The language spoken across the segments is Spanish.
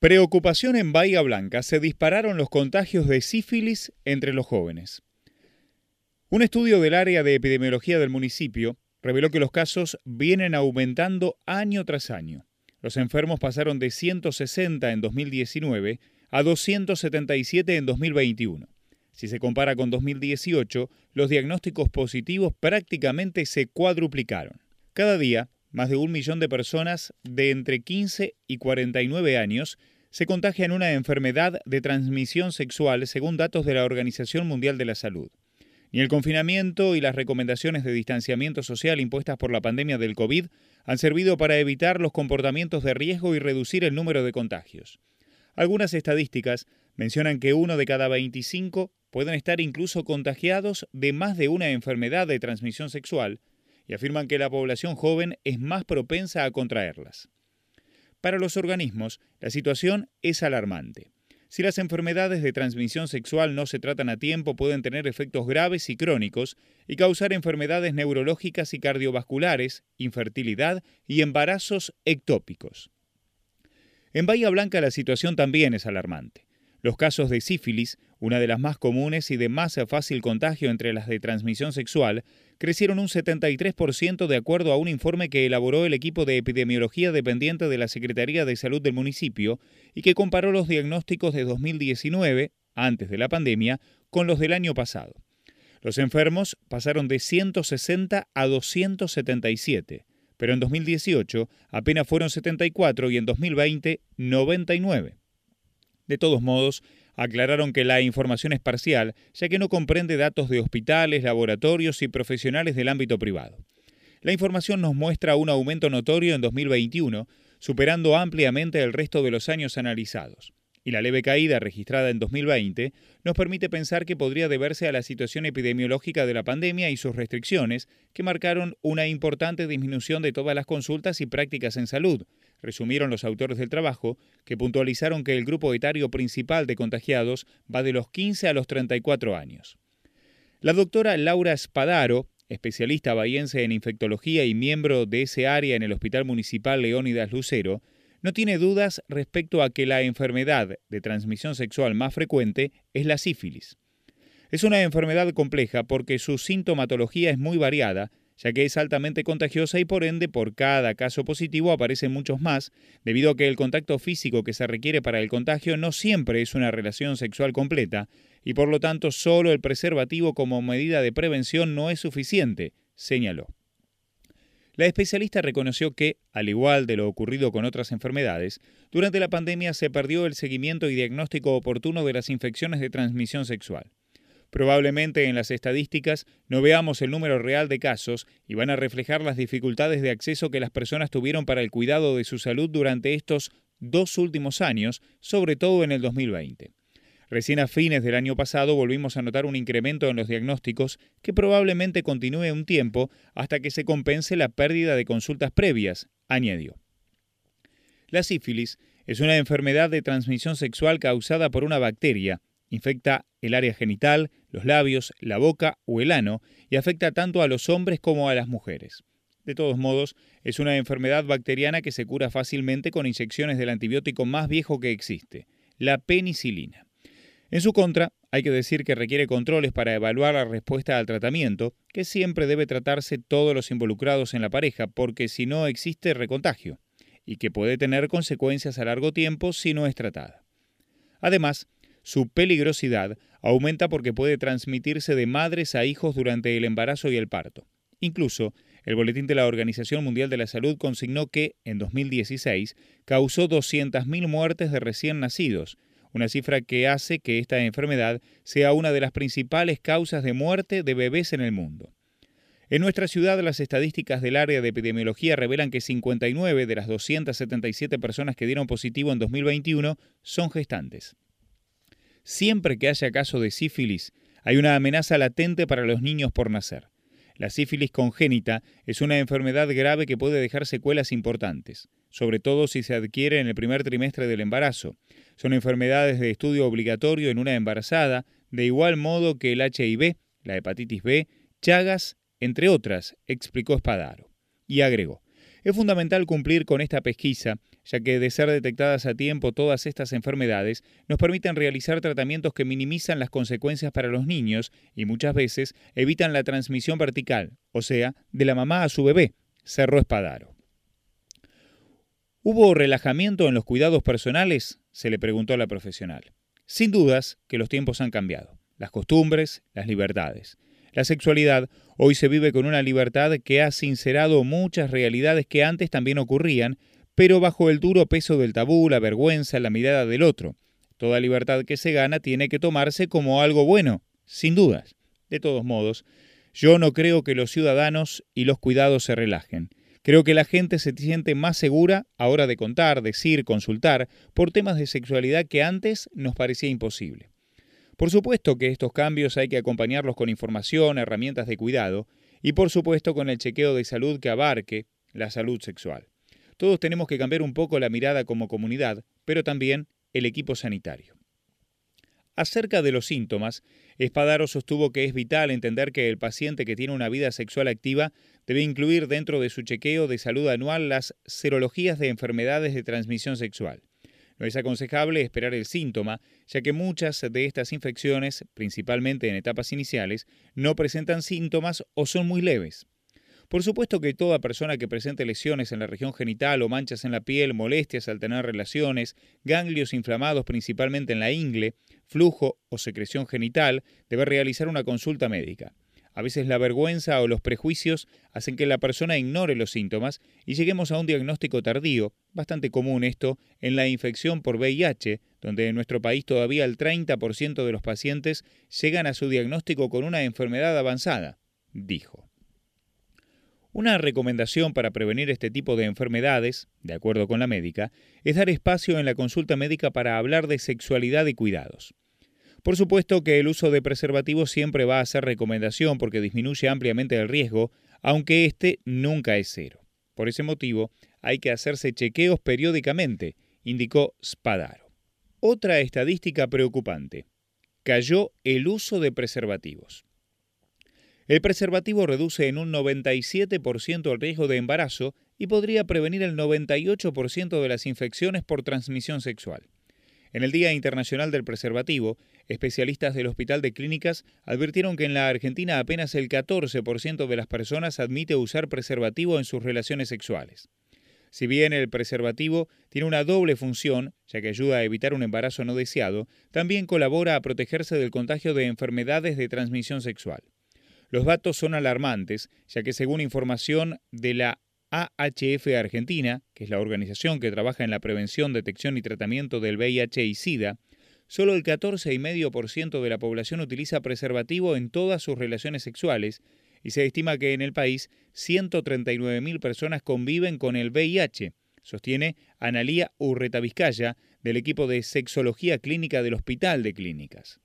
Preocupación en Bahía Blanca. Se dispararon los contagios de sífilis entre los jóvenes. Un estudio del área de epidemiología del municipio reveló que los casos vienen aumentando año tras año. Los enfermos pasaron de 160 en 2019 a 277 en 2021. Si se compara con 2018, los diagnósticos positivos prácticamente se cuadruplicaron. Cada día, más de un millón de personas de entre 15 y 49 años se contagian una enfermedad de transmisión sexual según datos de la Organización Mundial de la Salud. Ni el confinamiento y las recomendaciones de distanciamiento social impuestas por la pandemia del COVID han servido para evitar los comportamientos de riesgo y reducir el número de contagios. Algunas estadísticas mencionan que uno de cada 25 pueden estar incluso contagiados de más de una enfermedad de transmisión sexual, y afirman que la población joven es más propensa a contraerlas. Para los organismos, la situación es alarmante. Si las enfermedades de transmisión sexual no se tratan a tiempo, pueden tener efectos graves y crónicos y causar enfermedades neurológicas y cardiovasculares, infertilidad y embarazos ectópicos. En Bahía Blanca la situación también es alarmante. Los casos de sífilis, una de las más comunes y de más fácil contagio entre las de transmisión sexual, crecieron un 73% de acuerdo a un informe que elaboró el equipo de epidemiología dependiente de la Secretaría de Salud del municipio y que comparó los diagnósticos de 2019, antes de la pandemia, con los del año pasado. Los enfermos pasaron de 160 a 277, pero en 2018 apenas fueron 74 y en 2020 99. De todos modos, aclararon que la información es parcial, ya que no comprende datos de hospitales, laboratorios y profesionales del ámbito privado. La información nos muestra un aumento notorio en 2021, superando ampliamente el resto de los años analizados y la leve caída registrada en 2020 nos permite pensar que podría deberse a la situación epidemiológica de la pandemia y sus restricciones, que marcaron una importante disminución de todas las consultas y prácticas en salud, resumieron los autores del trabajo, que puntualizaron que el grupo etario principal de contagiados va de los 15 a los 34 años. La doctora Laura Spadaro, especialista bahiense en infectología y miembro de ese área en el Hospital Municipal Leónidas Lucero, no tiene dudas respecto a que la enfermedad de transmisión sexual más frecuente es la sífilis. Es una enfermedad compleja porque su sintomatología es muy variada, ya que es altamente contagiosa y por ende por cada caso positivo aparecen muchos más, debido a que el contacto físico que se requiere para el contagio no siempre es una relación sexual completa, y por lo tanto solo el preservativo como medida de prevención no es suficiente, señaló. La especialista reconoció que, al igual de lo ocurrido con otras enfermedades, durante la pandemia se perdió el seguimiento y diagnóstico oportuno de las infecciones de transmisión sexual. Probablemente en las estadísticas no veamos el número real de casos y van a reflejar las dificultades de acceso que las personas tuvieron para el cuidado de su salud durante estos dos últimos años, sobre todo en el 2020. Recién a fines del año pasado volvimos a notar un incremento en los diagnósticos que probablemente continúe un tiempo hasta que se compense la pérdida de consultas previas, añadió. La sífilis es una enfermedad de transmisión sexual causada por una bacteria, infecta el área genital, los labios, la boca o el ano y afecta tanto a los hombres como a las mujeres. De todos modos, es una enfermedad bacteriana que se cura fácilmente con inyecciones del antibiótico más viejo que existe, la penicilina. En su contra, hay que decir que requiere controles para evaluar la respuesta al tratamiento, que siempre debe tratarse todos los involucrados en la pareja, porque si no existe recontagio, y que puede tener consecuencias a largo tiempo si no es tratada. Además, su peligrosidad aumenta porque puede transmitirse de madres a hijos durante el embarazo y el parto. Incluso, el Boletín de la Organización Mundial de la Salud consignó que, en 2016, causó 200.000 muertes de recién nacidos, una cifra que hace que esta enfermedad sea una de las principales causas de muerte de bebés en el mundo. En nuestra ciudad, las estadísticas del área de epidemiología revelan que 59 de las 277 personas que dieron positivo en 2021 son gestantes. Siempre que haya caso de sífilis, hay una amenaza latente para los niños por nacer. La sífilis congénita es una enfermedad grave que puede dejar secuelas importantes, sobre todo si se adquiere en el primer trimestre del embarazo, son enfermedades de estudio obligatorio en una embarazada, de igual modo que el HIV, la hepatitis B, Chagas, entre otras, explicó Espadaro. Y agregó, Es fundamental cumplir con esta pesquisa, ya que de ser detectadas a tiempo todas estas enfermedades nos permiten realizar tratamientos que minimizan las consecuencias para los niños y muchas veces evitan la transmisión vertical, o sea, de la mamá a su bebé, cerró Espadaro. ¿Hubo relajamiento en los cuidados personales? se le preguntó a la profesional. Sin dudas que los tiempos han cambiado, las costumbres, las libertades. La sexualidad hoy se vive con una libertad que ha sincerado muchas realidades que antes también ocurrían, pero bajo el duro peso del tabú, la vergüenza, la mirada del otro. Toda libertad que se gana tiene que tomarse como algo bueno, sin dudas. De todos modos, yo no creo que los ciudadanos y los cuidados se relajen. Creo que la gente se siente más segura a hora de contar, decir, consultar por temas de sexualidad que antes nos parecía imposible. Por supuesto que estos cambios hay que acompañarlos con información, herramientas de cuidado y por supuesto con el chequeo de salud que abarque la salud sexual. Todos tenemos que cambiar un poco la mirada como comunidad, pero también el equipo sanitario. Acerca de los síntomas, Espadaro sostuvo que es vital entender que el paciente que tiene una vida sexual activa debe incluir dentro de su chequeo de salud anual las serologías de enfermedades de transmisión sexual. No es aconsejable esperar el síntoma, ya que muchas de estas infecciones, principalmente en etapas iniciales, no presentan síntomas o son muy leves. Por supuesto que toda persona que presente lesiones en la región genital o manchas en la piel, molestias al tener relaciones, ganglios inflamados principalmente en la ingle, flujo o secreción genital, debe realizar una consulta médica. A veces la vergüenza o los prejuicios hacen que la persona ignore los síntomas y lleguemos a un diagnóstico tardío, bastante común esto en la infección por VIH, donde en nuestro país todavía el 30% de los pacientes llegan a su diagnóstico con una enfermedad avanzada, dijo. Una recomendación para prevenir este tipo de enfermedades, de acuerdo con la médica, es dar espacio en la consulta médica para hablar de sexualidad y cuidados. Por supuesto que el uso de preservativos siempre va a ser recomendación porque disminuye ampliamente el riesgo, aunque este nunca es cero. Por ese motivo, hay que hacerse chequeos periódicamente, indicó Spadaro. Otra estadística preocupante. Cayó el uso de preservativos. El preservativo reduce en un 97% el riesgo de embarazo y podría prevenir el 98% de las infecciones por transmisión sexual. En el Día Internacional del Preservativo, especialistas del Hospital de Clínicas advirtieron que en la Argentina apenas el 14% de las personas admite usar preservativo en sus relaciones sexuales. Si bien el preservativo tiene una doble función, ya que ayuda a evitar un embarazo no deseado, también colabora a protegerse del contagio de enfermedades de transmisión sexual. Los datos son alarmantes, ya que según información de la AHF Argentina, que es la organización que trabaja en la prevención, detección y tratamiento del VIH y SIDA, solo el 14,5% de la población utiliza preservativo en todas sus relaciones sexuales y se estima que en el país 139.000 personas conviven con el VIH, sostiene Analía Urreta Vizcaya, del equipo de sexología clínica del Hospital de Clínicas.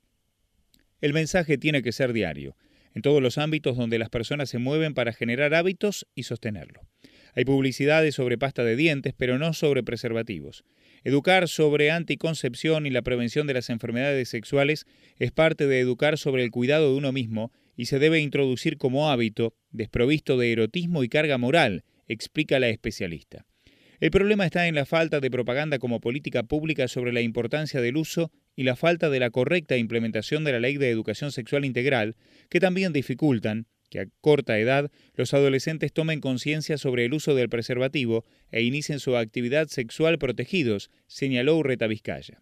El mensaje tiene que ser diario en todos los ámbitos donde las personas se mueven para generar hábitos y sostenerlo. Hay publicidades sobre pasta de dientes, pero no sobre preservativos. Educar sobre anticoncepción y la prevención de las enfermedades sexuales es parte de educar sobre el cuidado de uno mismo y se debe introducir como hábito, desprovisto de erotismo y carga moral, explica la especialista. El problema está en la falta de propaganda como política pública sobre la importancia del uso y la falta de la correcta implementación de la Ley de Educación Sexual Integral, que también dificultan que a corta edad los adolescentes tomen conciencia sobre el uso del preservativo e inicien su actividad sexual protegidos, señaló Urreta Vizcaya.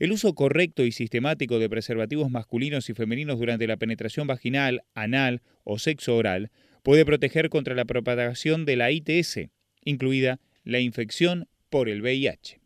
El uso correcto y sistemático de preservativos masculinos y femeninos durante la penetración vaginal, anal o sexo oral puede proteger contra la propagación de la ITS, incluida la infección por el VIH.